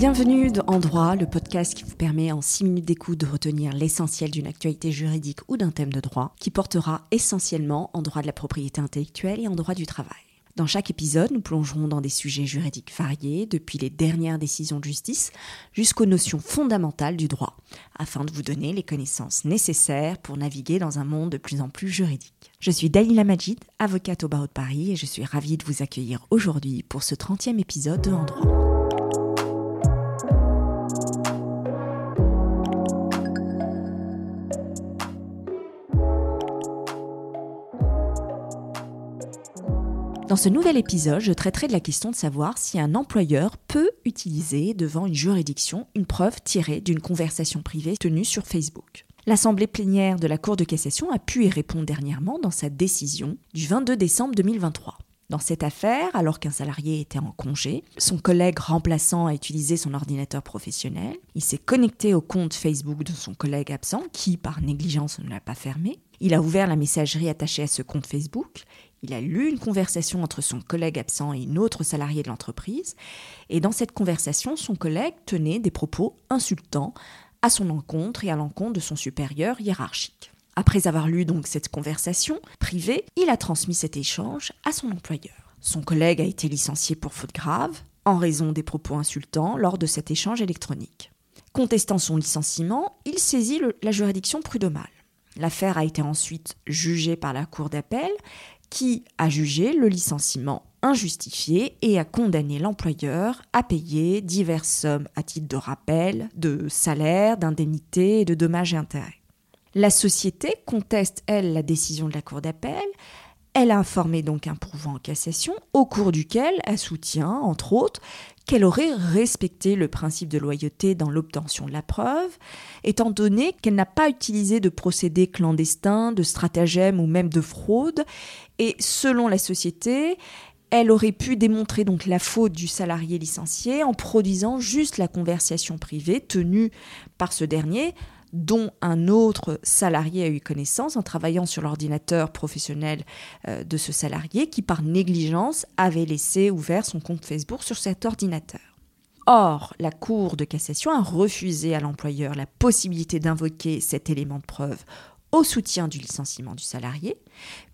Bienvenue en droit, le podcast qui vous permet en 6 minutes d'écoute de retenir l'essentiel d'une actualité juridique ou d'un thème de droit qui portera essentiellement en droit de la propriété intellectuelle et en droit du travail. Dans chaque épisode, nous plongerons dans des sujets juridiques variés, depuis les dernières décisions de justice jusqu'aux notions fondamentales du droit, afin de vous donner les connaissances nécessaires pour naviguer dans un monde de plus en plus juridique. Je suis Dalila Majid, avocate au barreau de Paris, et je suis ravie de vous accueillir aujourd'hui pour ce 30e épisode de En droit. Dans ce nouvel épisode, je traiterai de la question de savoir si un employeur peut utiliser devant une juridiction une preuve tirée d'une conversation privée tenue sur Facebook. L'Assemblée plénière de la Cour de cassation a pu y répondre dernièrement dans sa décision du 22 décembre 2023. Dans cette affaire, alors qu'un salarié était en congé, son collègue remplaçant a utilisé son ordinateur professionnel, il s'est connecté au compte Facebook de son collègue absent, qui par négligence ne l'a pas fermé, il a ouvert la messagerie attachée à ce compte Facebook, il a lu une conversation entre son collègue absent et une autre salariée de l'entreprise, et dans cette conversation, son collègue tenait des propos insultants à son encontre et à l'encontre de son supérieur hiérarchique. Après avoir lu donc cette conversation privée, il a transmis cet échange à son employeur. Son collègue a été licencié pour faute grave en raison des propos insultants lors de cet échange électronique. Contestant son licenciement, il saisit la juridiction prud'homale. L'affaire a été ensuite jugée par la Cour d'appel qui a jugé le licenciement injustifié et a condamné l'employeur à payer diverses sommes à titre de rappel, de salaire, d'indemnité et de dommages et intérêts. La société conteste, elle, la décision de la Cour d'appel. Elle a informé donc un pourvoi en cassation, au cours duquel elle soutient, entre autres, qu'elle aurait respecté le principe de loyauté dans l'obtention de la preuve, étant donné qu'elle n'a pas utilisé de procédés clandestins, de stratagèmes ou même de fraude, et selon la société, elle aurait pu démontrer donc la faute du salarié licencié en produisant juste la conversation privée tenue par ce dernier dont un autre salarié a eu connaissance en travaillant sur l'ordinateur professionnel euh, de ce salarié qui, par négligence, avait laissé ouvert son compte Facebook sur cet ordinateur. Or, la Cour de cassation a refusé à l'employeur la possibilité d'invoquer cet élément de preuve au soutien du licenciement du salarié,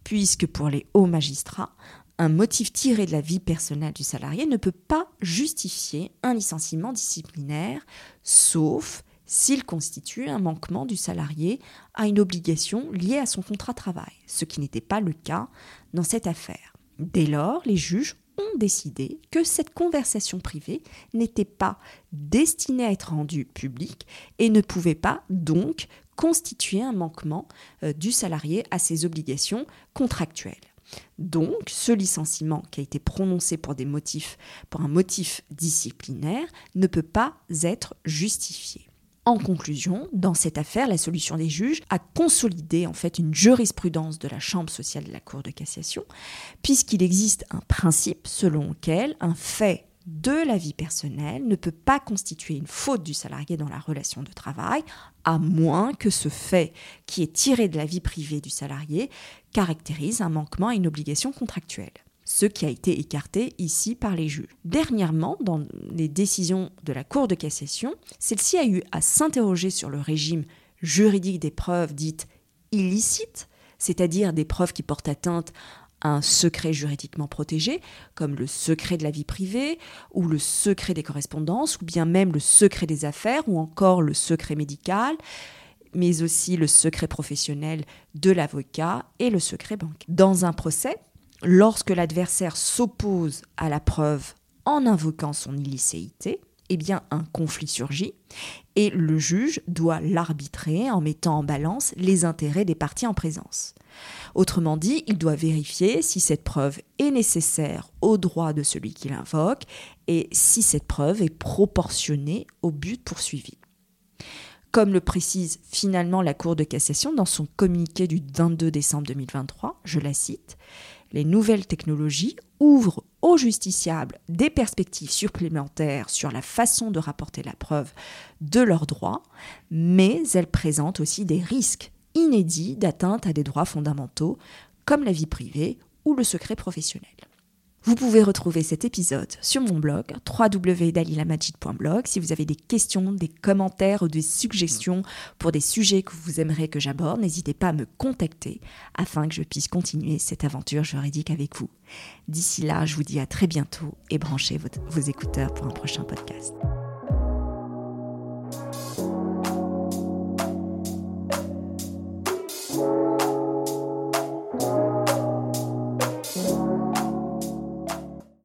puisque pour les hauts magistrats, un motif tiré de la vie personnelle du salarié ne peut pas justifier un licenciement disciplinaire, sauf s'il constitue un manquement du salarié à une obligation liée à son contrat de travail, ce qui n'était pas le cas dans cette affaire. Dès lors, les juges ont décidé que cette conversation privée n'était pas destinée à être rendue publique et ne pouvait pas donc constituer un manquement euh, du salarié à ses obligations contractuelles. Donc, ce licenciement qui a été prononcé pour pour un motif disciplinaire, ne peut pas être justifié. En conclusion, dans cette affaire, la solution des juges a consolidé en fait une jurisprudence de la Chambre sociale de la Cour de cassation, puisqu'il existe un principe selon lequel un fait de la vie personnelle ne peut pas constituer une faute du salarié dans la relation de travail, à moins que ce fait qui est tiré de la vie privée du salarié caractérise un manquement à une obligation contractuelle ce qui a été écarté ici par les juges. Dernièrement, dans les décisions de la Cour de cassation, celle-ci a eu à s'interroger sur le régime juridique des preuves dites illicites, c'est-à-dire des preuves qui portent atteinte à un secret juridiquement protégé, comme le secret de la vie privée, ou le secret des correspondances, ou bien même le secret des affaires, ou encore le secret médical, mais aussi le secret professionnel de l'avocat et le secret bancaire. Dans un procès, lorsque l'adversaire s'oppose à la preuve en invoquant son illicéité, eh bien un conflit surgit et le juge doit l'arbitrer en mettant en balance les intérêts des parties en présence. Autrement dit, il doit vérifier si cette preuve est nécessaire au droit de celui qui l'invoque et si cette preuve est proportionnée au but poursuivi. Comme le précise finalement la Cour de cassation dans son communiqué du 22 décembre 2023, je la cite, les nouvelles technologies ouvrent aux justiciables des perspectives supplémentaires sur la façon de rapporter la preuve de leurs droits, mais elles présentent aussi des risques inédits d'atteinte à des droits fondamentaux comme la vie privée ou le secret professionnel. Vous pouvez retrouver cet épisode sur mon blog www.dalilamajid.blog si vous avez des questions, des commentaires ou des suggestions pour des sujets que vous aimeriez que j'aborde, n'hésitez pas à me contacter afin que je puisse continuer cette aventure juridique avec vous. D'ici là, je vous dis à très bientôt et branchez vos, vos écouteurs pour un prochain podcast.